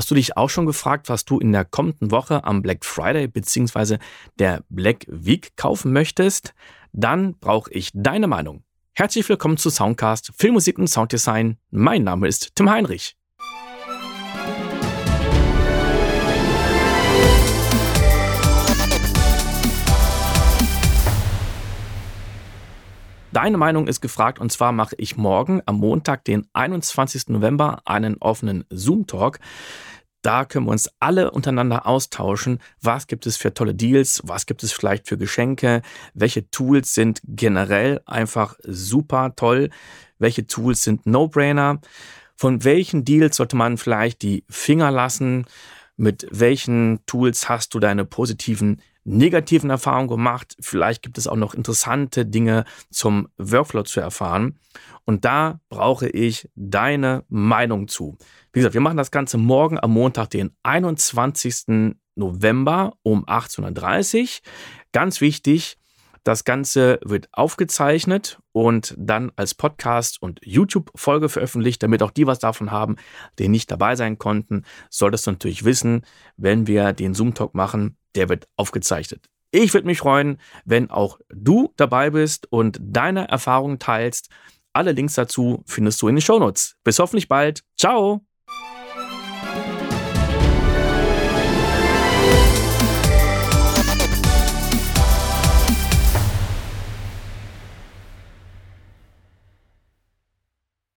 Hast du dich auch schon gefragt, was du in der kommenden Woche am Black Friday bzw. der Black Week kaufen möchtest? Dann brauche ich deine Meinung. Herzlich willkommen zu Soundcast Filmmusik und Sounddesign. Mein Name ist Tim Heinrich. Deine Meinung ist gefragt und zwar mache ich morgen am Montag, den 21. November, einen offenen Zoom-Talk. Da können wir uns alle untereinander austauschen. Was gibt es für tolle Deals? Was gibt es vielleicht für Geschenke? Welche Tools sind generell einfach super toll? Welche Tools sind No-Brainer? Von welchen Deals sollte man vielleicht die Finger lassen? Mit welchen Tools hast du deine positiven negativen Erfahrungen gemacht. Vielleicht gibt es auch noch interessante Dinge zum Workflow zu erfahren. Und da brauche ich deine Meinung zu. Wie gesagt, wir machen das Ganze morgen am Montag, den 21. November um 18.30 Uhr. Ganz wichtig, das Ganze wird aufgezeichnet und dann als Podcast und YouTube-Folge veröffentlicht, damit auch die was davon haben, die nicht dabei sein konnten. Solltest du natürlich wissen, wenn wir den Zoom-Talk machen, der wird aufgezeichnet. Ich würde mich freuen, wenn auch du dabei bist und deine Erfahrungen teilst. Alle Links dazu findest du in den Shownotes. Bis hoffentlich bald. Ciao!